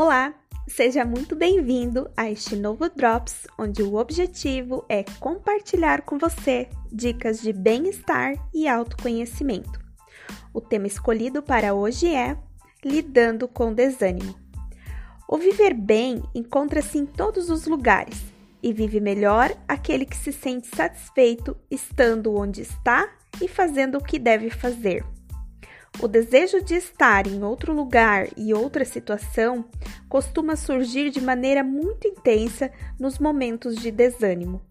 Olá, seja muito bem-vindo a este novo Drops, onde o objetivo é compartilhar com você dicas de bem-estar e autoconhecimento. O tema escolhido para hoje é Lidando com Desânimo. O viver bem encontra-se em todos os lugares e vive melhor aquele que se sente satisfeito estando onde está e fazendo o que deve fazer. O desejo de estar em outro lugar e outra situação costuma surgir de maneira muito intensa nos momentos de desânimo.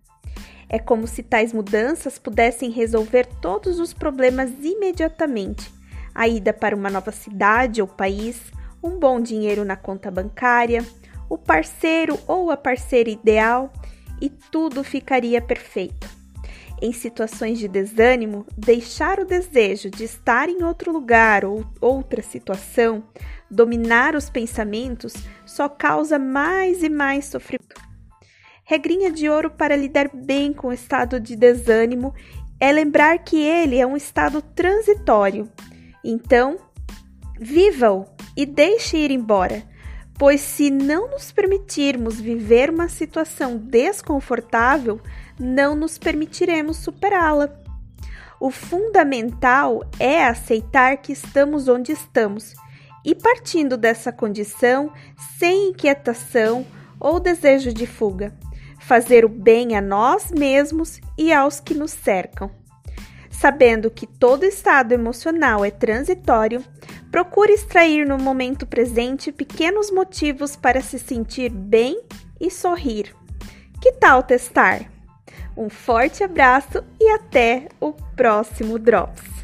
É como se tais mudanças pudessem resolver todos os problemas imediatamente. A ida para uma nova cidade ou país, um bom dinheiro na conta bancária, o parceiro ou a parceira ideal e tudo ficaria perfeito. Em situações de desânimo, deixar o desejo de estar em outro lugar ou outra situação, dominar os pensamentos, só causa mais e mais sofrimento. Regrinha de ouro para lidar bem com o estado de desânimo é lembrar que ele é um estado transitório. Então, viva-o e deixe ir embora, pois se não nos permitirmos viver uma situação desconfortável, não nos permitiremos superá-la. O fundamental é aceitar que estamos onde estamos e, partindo dessa condição, sem inquietação ou desejo de fuga, fazer o bem a nós mesmos e aos que nos cercam. Sabendo que todo estado emocional é transitório, procure extrair no momento presente pequenos motivos para se sentir bem e sorrir. Que tal testar? Um forte abraço e até o próximo Drops!